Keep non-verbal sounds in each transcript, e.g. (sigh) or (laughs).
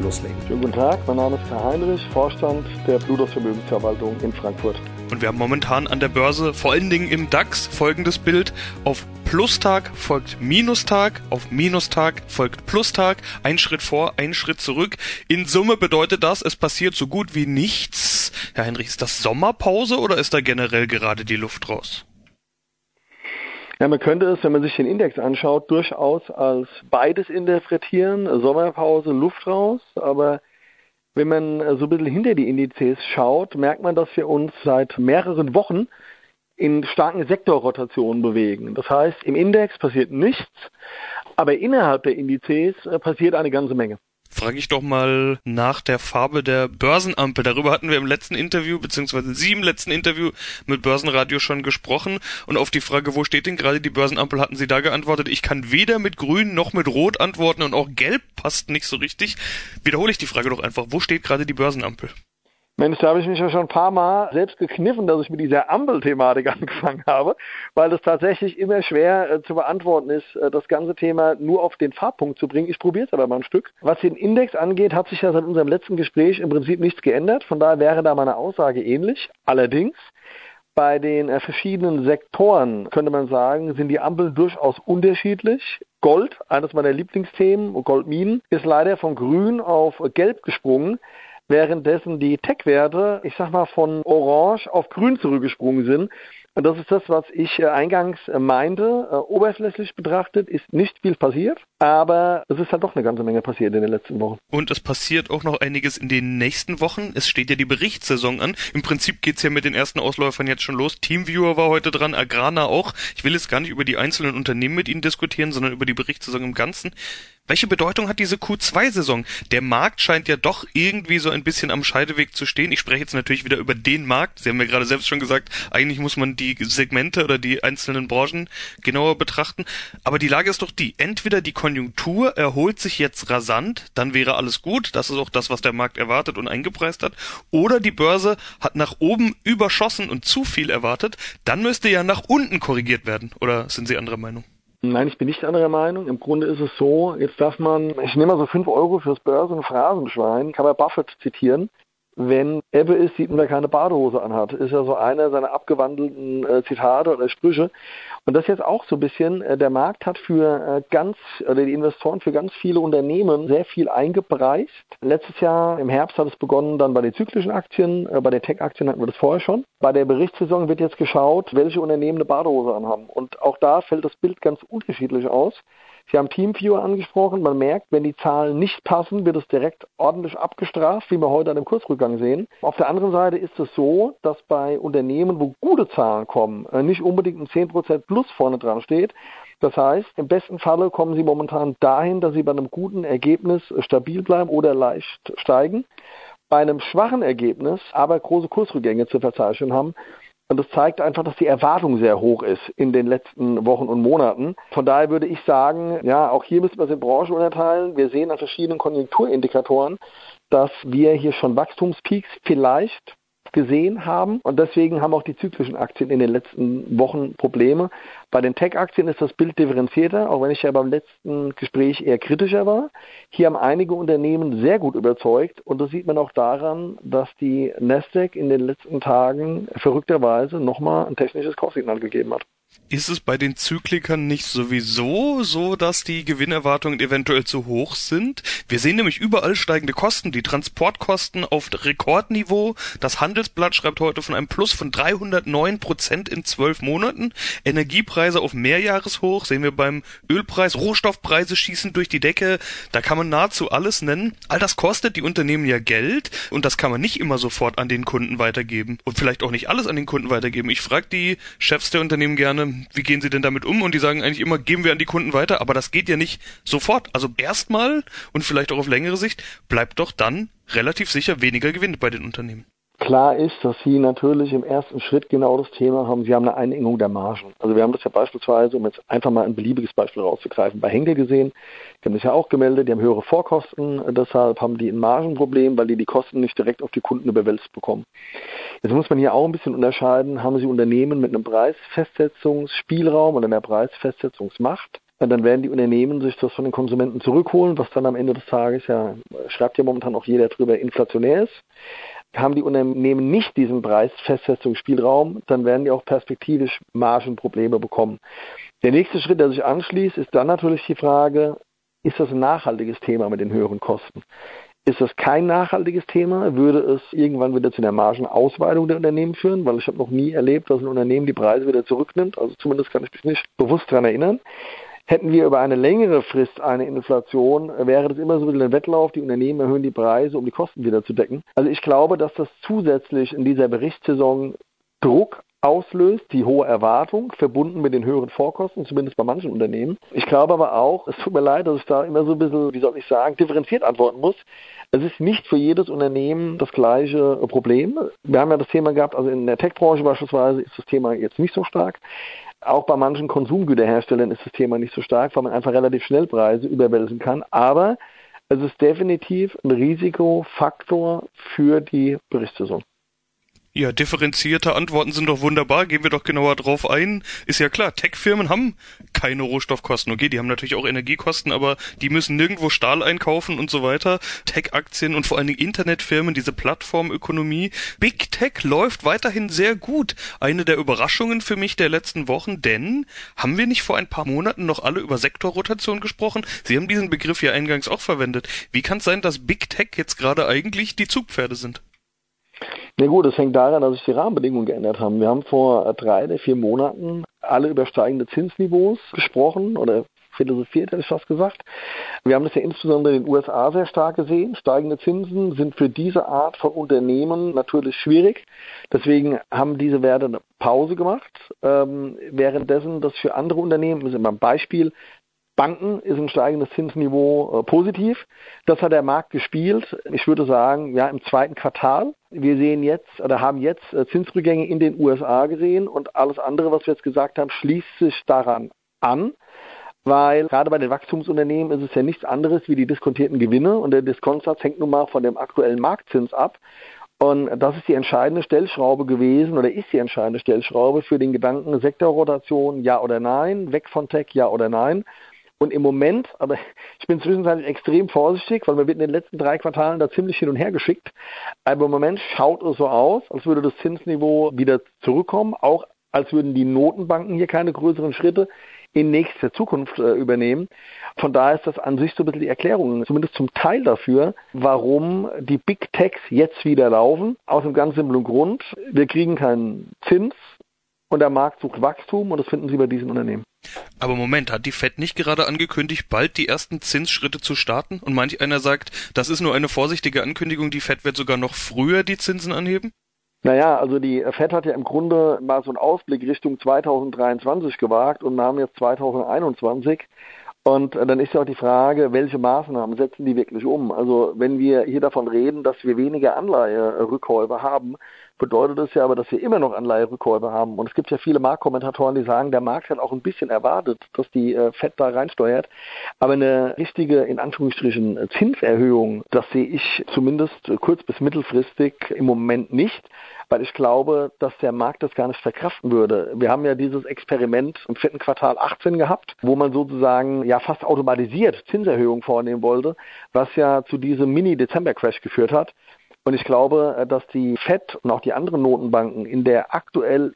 loslegen. Schönen guten Tag, mein Name ist Karl Heinrich, Vorstand der Plutos Vermögensverwaltung in Frankfurt. Und wir haben momentan an der Börse, vor allen Dingen im DAX, folgendes Bild. Auf Plustag folgt Minustag, auf Minustag folgt Plustag, ein Schritt vor, ein Schritt zurück. In Summe bedeutet das, es passiert so gut wie nichts. Herr Heinrich, ist das Sommerpause oder ist da generell gerade die Luft raus? Ja, man könnte es, wenn man sich den Index anschaut, durchaus als beides interpretieren. Sommerpause, Luft raus. Aber wenn man so ein bisschen hinter die Indizes schaut, merkt man, dass wir uns seit mehreren Wochen in starken Sektorrotationen bewegen. Das heißt, im Index passiert nichts, aber innerhalb der Indizes passiert eine ganze Menge frage ich doch mal nach der Farbe der Börsenampel. Darüber hatten wir im letzten Interview, beziehungsweise Sie im letzten Interview mit Börsenradio schon gesprochen. Und auf die Frage, wo steht denn gerade die Börsenampel, hatten Sie da geantwortet, ich kann weder mit Grün noch mit Rot antworten und auch Gelb passt nicht so richtig. Wiederhole ich die Frage doch einfach, wo steht gerade die Börsenampel? Mensch, da habe ich mich ja schon ein paar Mal selbst gekniffen, dass ich mit dieser Ampelthematik (laughs) angefangen habe, weil es tatsächlich immer schwer äh, zu beantworten ist, äh, das ganze Thema nur auf den Farbpunkt zu bringen. Ich probiere es aber mal ein Stück. Was den Index angeht, hat sich ja seit unserem letzten Gespräch im Prinzip nichts geändert. Von daher wäre da meine Aussage ähnlich. Allerdings bei den äh, verschiedenen Sektoren könnte man sagen, sind die Ampeln durchaus unterschiedlich. Gold, eines meiner Lieblingsthemen, Goldminen, ist leider von grün auf gelb gesprungen währenddessen die Tech-Werte, ich sag mal, von orange auf grün zurückgesprungen sind. Und das ist das, was ich äh, eingangs äh, meinte. Äh, oberflächlich betrachtet ist nicht viel passiert, aber es ist halt doch eine ganze Menge passiert in den letzten Wochen. Und es passiert auch noch einiges in den nächsten Wochen. Es steht ja die Berichtssaison an. Im Prinzip geht's ja mit den ersten Ausläufern jetzt schon los. Teamviewer war heute dran, Agrana auch. Ich will jetzt gar nicht über die einzelnen Unternehmen mit Ihnen diskutieren, sondern über die Berichtssaison im Ganzen. Welche Bedeutung hat diese Q2-Saison? Der Markt scheint ja doch irgendwie so ein bisschen am Scheideweg zu stehen. Ich spreche jetzt natürlich wieder über den Markt. Sie haben ja gerade selbst schon gesagt, eigentlich muss man die Segmente oder die einzelnen Branchen genauer betrachten. Aber die Lage ist doch die. Entweder die Konjunktur erholt sich jetzt rasant, dann wäre alles gut. Das ist auch das, was der Markt erwartet und eingepreist hat. Oder die Börse hat nach oben überschossen und zu viel erwartet. Dann müsste ja nach unten korrigiert werden. Oder sind Sie anderer Meinung? Nein, ich bin nicht anderer Meinung. Im Grunde ist es so, jetzt darf man, ich nehme mal so 5 Euro fürs Börsen- und Phrasenschwein, kann man Buffett zitieren wenn Ebbe ist, sieht man, wer keine Badehose anhat. Ist ja so einer seiner abgewandelten äh, Zitate oder Sprüche. Und das jetzt auch so ein bisschen, äh, der Markt hat für äh, ganz, oder die Investoren für ganz viele Unternehmen sehr viel eingepreist. Letztes Jahr im Herbst hat es begonnen dann bei den zyklischen Aktien, äh, bei den Tech-Aktien hatten wir das vorher schon. Bei der Berichtssaison wird jetzt geschaut, welche Unternehmen eine Badehose anhaben. Und auch da fällt das Bild ganz unterschiedlich aus. Sie haben Teamviewer angesprochen. Man merkt, wenn die Zahlen nicht passen, wird es direkt ordentlich abgestraft, wie wir heute an dem Kursrückgang sehen. Auf der anderen Seite ist es so, dass bei Unternehmen, wo gute Zahlen kommen, äh, nicht unbedingt ein 10% Plus vorne dran steht. Das heißt, im besten Falle kommen Sie momentan dahin, dass Sie bei einem guten Ergebnis stabil bleiben oder leicht steigen. Bei einem schwachen Ergebnis aber große Kursrückgänge zu verzeichnen haben. Und das zeigt einfach, dass die Erwartung sehr hoch ist in den letzten Wochen und Monaten. Von daher würde ich sagen, ja, auch hier müssen wir es in Branchen unterteilen. Wir sehen an verschiedenen Konjunkturindikatoren, dass wir hier schon Wachstumspeaks vielleicht gesehen haben. Und deswegen haben auch die zyklischen Aktien in den letzten Wochen Probleme. Bei den Tech-Aktien ist das Bild differenzierter, auch wenn ich ja beim letzten Gespräch eher kritischer war. Hier haben einige Unternehmen sehr gut überzeugt und das sieht man auch daran, dass die Nasdaq in den letzten Tagen verrückterweise nochmal ein technisches Kaufsignal gegeben hat. Ist es bei den Zyklikern nicht sowieso so, dass die Gewinnerwartungen eventuell zu hoch sind? Wir sehen nämlich überall steigende Kosten, die Transportkosten auf Rekordniveau. Das Handelsblatt schreibt heute von einem Plus von 309 Prozent in zwölf Monaten. Energiepreise auf Mehrjahreshoch sehen wir beim Ölpreis. Rohstoffpreise schießen durch die Decke. Da kann man nahezu alles nennen. All das kostet die Unternehmen ja Geld und das kann man nicht immer sofort an den Kunden weitergeben und vielleicht auch nicht alles an den Kunden weitergeben. Ich frage die Chefs der Unternehmen gerne, ähm, wie gehen Sie denn damit um? Und die sagen eigentlich immer, geben wir an die Kunden weiter, aber das geht ja nicht sofort. Also erstmal und vielleicht auch auf längere Sicht bleibt doch dann relativ sicher weniger Gewinn bei den Unternehmen. Klar ist, dass Sie natürlich im ersten Schritt genau das Thema haben, Sie haben eine Einengung der Margen. Also wir haben das ja beispielsweise, um jetzt einfach mal ein beliebiges Beispiel rauszugreifen, bei Henkel gesehen. Die haben das ja auch gemeldet, die haben höhere Vorkosten, deshalb haben die ein Margenproblem, weil die die Kosten nicht direkt auf die Kunden überwälzt bekommen. Jetzt muss man hier auch ein bisschen unterscheiden, haben Sie Unternehmen mit einem Preisfestsetzungsspielraum oder einer Preisfestsetzungsmacht dann werden die Unternehmen sich das von den Konsumenten zurückholen, was dann am Ende des Tages ja, schreibt ja momentan auch jeder drüber, inflationär ist haben die Unternehmen nicht diesen Preisfestsetzungsspielraum, dann werden die auch perspektivisch Margenprobleme bekommen. Der nächste Schritt, der sich anschließt, ist dann natürlich die Frage, ist das ein nachhaltiges Thema mit den höheren Kosten? Ist das kein nachhaltiges Thema, würde es irgendwann wieder zu einer Margenausweitung der Unternehmen führen, weil ich habe noch nie erlebt, dass ein Unternehmen die Preise wieder zurücknimmt. Also zumindest kann ich mich nicht bewusst daran erinnern. Hätten wir über eine längere Frist eine Inflation, wäre das immer so ein bisschen ein Wettlauf. Die Unternehmen erhöhen die Preise, um die Kosten wieder zu decken. Also ich glaube, dass das zusätzlich in dieser Berichtssaison Druck auslöst, die hohe Erwartung, verbunden mit den höheren Vorkosten, zumindest bei manchen Unternehmen. Ich glaube aber auch, es tut mir leid, dass ich da immer so ein bisschen, wie soll ich sagen, differenziert antworten muss. Es ist nicht für jedes Unternehmen das gleiche Problem. Wir haben ja das Thema gehabt, also in der Tech-Branche beispielsweise ist das Thema jetzt nicht so stark. Auch bei manchen Konsumgüterherstellern ist das Thema nicht so stark, weil man einfach relativ schnell Preise überwälzen kann. Aber es ist definitiv ein Risikofaktor für die Berichtssaison. Ja, differenzierte Antworten sind doch wunderbar. Gehen wir doch genauer drauf ein. Ist ja klar, Tech-Firmen haben keine Rohstoffkosten. Okay, die haben natürlich auch Energiekosten, aber die müssen nirgendwo Stahl einkaufen und so weiter. Tech-Aktien und vor allen Dingen Internetfirmen, diese Plattformökonomie. Big Tech läuft weiterhin sehr gut. Eine der Überraschungen für mich der letzten Wochen, denn haben wir nicht vor ein paar Monaten noch alle über Sektorrotation gesprochen? Sie haben diesen Begriff ja eingangs auch verwendet. Wie kann es sein, dass Big Tech jetzt gerade eigentlich die Zugpferde sind? Na gut, das hängt daran, dass sich die Rahmenbedingungen geändert haben. Wir haben vor drei oder vier Monaten alle über steigende Zinsniveaus gesprochen oder philosophiert, hätte ich fast gesagt. Wir haben das ja insbesondere in den USA sehr stark gesehen. Steigende Zinsen sind für diese Art von Unternehmen natürlich schwierig. Deswegen haben diese Werte eine Pause gemacht. Ähm, währenddessen das für andere Unternehmen, das ist immer ein Beispiel, Banken ist ein steigendes Zinsniveau äh, positiv. Das hat der Markt gespielt. Ich würde sagen, ja, im zweiten Quartal. Wir sehen jetzt oder haben jetzt äh, Zinsrückgänge in den USA gesehen und alles andere, was wir jetzt gesagt haben, schließt sich daran an. Weil gerade bei den Wachstumsunternehmen ist es ja nichts anderes wie die diskontierten Gewinne und der Diskontsatz hängt nun mal von dem aktuellen Marktzins ab. Und das ist die entscheidende Stellschraube gewesen oder ist die entscheidende Stellschraube für den Gedanken Sektorrotation, ja oder nein, weg von Tech, ja oder nein. Und im Moment, aber (laughs) ich bin zwischenzeitlich extrem vorsichtig, weil man wird in den letzten drei Quartalen da ziemlich hin und her geschickt. Aber im Moment schaut es so aus, als würde das Zinsniveau wieder zurückkommen, auch als würden die Notenbanken hier keine größeren Schritte in nächster Zukunft äh, übernehmen. Von daher ist das an sich so ein bisschen die Erklärung, zumindest zum Teil dafür, warum die Big Techs jetzt wieder laufen. Aus einem ganz simplen Grund. Wir kriegen keinen Zins und der Markt sucht Wachstum und das finden Sie bei diesen Unternehmen. Aber Moment, hat die Fed nicht gerade angekündigt, bald die ersten Zinsschritte zu starten? Und manch einer sagt, das ist nur eine vorsichtige Ankündigung, die Fed wird sogar noch früher die Zinsen anheben? Naja, also die Fed hat ja im Grunde mal so einen Ausblick Richtung 2023 gewagt und nahm jetzt 2021. Und dann ist ja auch die Frage, welche Maßnahmen setzen die wirklich um? Also wenn wir hier davon reden, dass wir weniger Anleiherückkäufe haben, bedeutet das ja aber, dass wir immer noch Anleiherückkäufe haben. Und es gibt ja viele Marktkommentatoren, die sagen, der Markt hat auch ein bisschen erwartet, dass die äh, FED da reinsteuert. Aber eine richtige, in Anführungsstrichen, Zinserhöhung, das sehe ich zumindest kurz- bis mittelfristig im Moment nicht weil ich glaube, dass der Markt das gar nicht verkraften würde. Wir haben ja dieses Experiment im vierten Quartal 18 gehabt, wo man sozusagen ja fast automatisiert Zinserhöhungen vornehmen wollte, was ja zu diesem Mini-Dezember-Crash geführt hat. Und ich glaube, äh, dass die FED und auch die anderen Notenbanken in der aktuell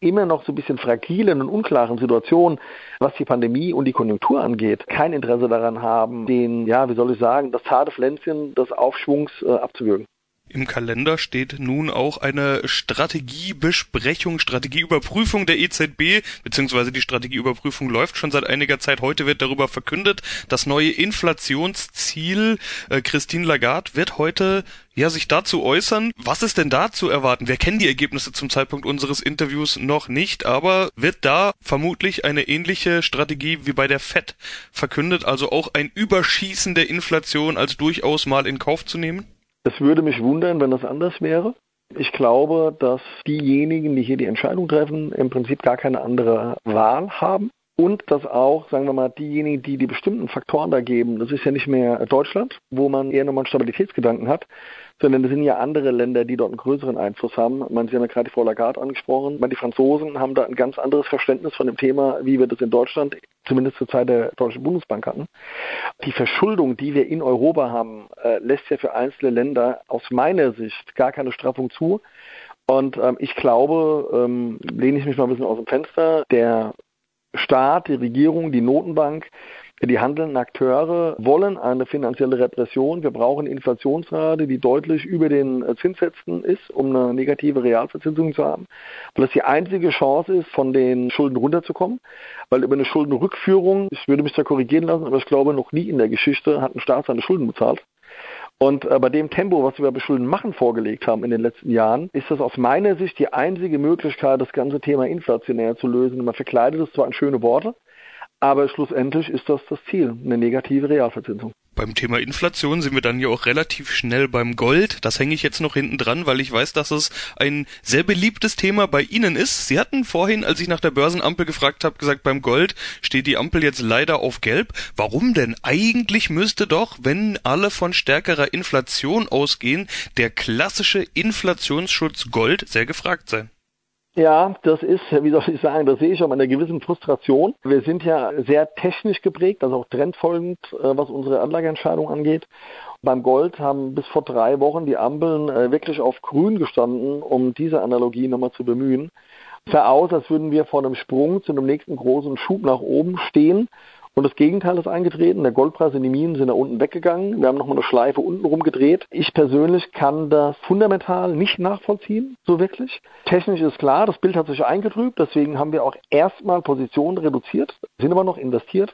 immer noch so ein bisschen fragilen und unklaren Situation, was die Pandemie und die Konjunktur angeht, kein Interesse daran haben, den, ja, wie soll ich sagen, das zarte Pflänzchen des Aufschwungs äh, abzuwürgen. Im Kalender steht nun auch eine Strategiebesprechung, Strategieüberprüfung der EZB, beziehungsweise die Strategieüberprüfung läuft schon seit einiger Zeit. Heute wird darüber verkündet, das neue Inflationsziel. Äh, Christine Lagarde wird heute ja sich dazu äußern. Was ist denn da zu erwarten? Wir kennen die Ergebnisse zum Zeitpunkt unseres Interviews noch nicht, aber wird da vermutlich eine ähnliche Strategie wie bei der FED verkündet, also auch ein Überschießen der Inflation als durchaus mal in Kauf zu nehmen? Es würde mich wundern, wenn das anders wäre. Ich glaube, dass diejenigen, die hier die Entscheidung treffen, im Prinzip gar keine andere Wahl haben. Und dass auch, sagen wir mal, diejenigen, die die bestimmten Faktoren da geben, das ist ja nicht mehr Deutschland, wo man eher nochmal einen Stabilitätsgedanken hat, sondern es sind ja andere Länder, die dort einen größeren Einfluss haben. Man, Sie haben ja gerade die Frau Lagarde angesprochen. Man, die Franzosen haben da ein ganz anderes Verständnis von dem Thema, wie wir das in Deutschland, zumindest zur Zeit der Deutschen Bundesbank hatten. Die Verschuldung, die wir in Europa haben, äh, lässt ja für einzelne Länder aus meiner Sicht gar keine Straffung zu. Und ähm, ich glaube, ähm, lehne ich mich mal ein bisschen aus dem Fenster, der Staat, die Regierung, die Notenbank, die handelnden Akteure wollen eine finanzielle Repression. Wir brauchen eine Inflationsrate, die deutlich über den Zinssätzen ist, um eine negative Realverzinsung zu haben. Weil das die einzige Chance ist, von den Schulden runterzukommen. Weil über eine Schuldenrückführung, ich würde mich da korrigieren lassen, aber ich glaube, noch nie in der Geschichte hat ein Staat seine Schulden bezahlt. Und äh, bei dem Tempo, was wir bei Schulden machen vorgelegt haben in den letzten Jahren, ist das aus meiner Sicht die einzige Möglichkeit, das ganze Thema inflationär zu lösen. Man verkleidet es zwar in schöne Worte, aber schlussendlich ist das das Ziel, eine negative Realverzinsung. Beim Thema Inflation sind wir dann ja auch relativ schnell beim Gold. Das hänge ich jetzt noch hinten dran, weil ich weiß, dass es ein sehr beliebtes Thema bei Ihnen ist. Sie hatten vorhin, als ich nach der Börsenampel gefragt habe, gesagt, beim Gold steht die Ampel jetzt leider auf gelb. Warum denn? Eigentlich müsste doch, wenn alle von stärkerer Inflation ausgehen, der klassische Inflationsschutz Gold sehr gefragt sein. Ja, das ist, wie soll ich sagen, das sehe ich auch mit einer gewissen Frustration. Wir sind ja sehr technisch geprägt, also auch trendfolgend, äh, was unsere Anlageentscheidung angeht. Beim Gold haben bis vor drei Wochen die Ampeln äh, wirklich auf grün gestanden, um diese Analogie nochmal zu bemühen. Sah aus, als würden wir vor einem Sprung zu einem nächsten großen Schub nach oben stehen. Und das Gegenteil ist eingetreten. Der Goldpreis in die Minen sind da unten weggegangen. Wir haben nochmal eine Schleife unten rum gedreht. Ich persönlich kann das fundamental nicht nachvollziehen, so wirklich. Technisch ist klar, das Bild hat sich eingetrübt. Deswegen haben wir auch erstmal Positionen reduziert, sind aber noch investiert.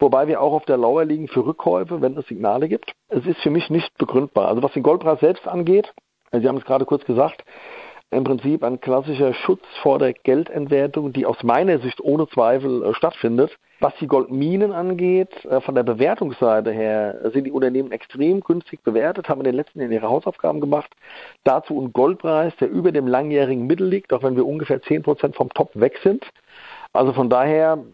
Wobei wir auch auf der Lauer liegen für Rückkäufe, wenn es Signale gibt. Es ist für mich nicht begründbar. Also was den Goldpreis selbst angeht, Sie haben es gerade kurz gesagt, im Prinzip ein klassischer Schutz vor der Geldentwertung, die aus meiner Sicht ohne Zweifel äh, stattfindet. Was die Goldminen angeht, äh, von der Bewertungsseite her sind die Unternehmen extrem günstig bewertet, haben in den letzten Jahren ihre Hausaufgaben gemacht. Dazu ein Goldpreis, der über dem langjährigen Mittel liegt, auch wenn wir ungefähr 10% vom Top weg sind. Also von daher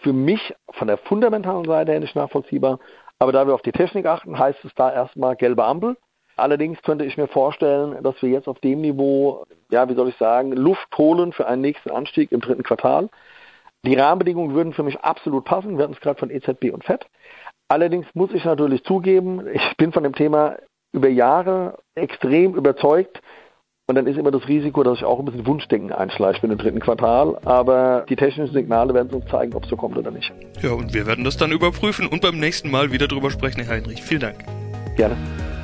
für mich von der fundamentalen Seite her nicht nachvollziehbar. Aber da wir auf die Technik achten, heißt es da erstmal gelbe Ampel. Allerdings könnte ich mir vorstellen, dass wir jetzt auf dem Niveau, ja, wie soll ich sagen, Luft holen für einen nächsten Anstieg im dritten Quartal. Die Rahmenbedingungen würden für mich absolut passen. Wir hatten es gerade von EZB und FED. Allerdings muss ich natürlich zugeben, ich bin von dem Thema über Jahre extrem überzeugt. Und dann ist immer das Risiko, dass ich auch ein bisschen Wunschdenken einschleiche für den dritten Quartal. Aber die technischen Signale werden uns zeigen, ob es so kommt oder nicht. Ja, und wir werden das dann überprüfen und beim nächsten Mal wieder drüber sprechen, Herr Heinrich. Vielen Dank. Gerne.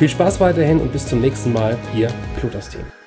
Viel Spaß weiterhin und bis zum nächsten Mal, Ihr Plutos-Team.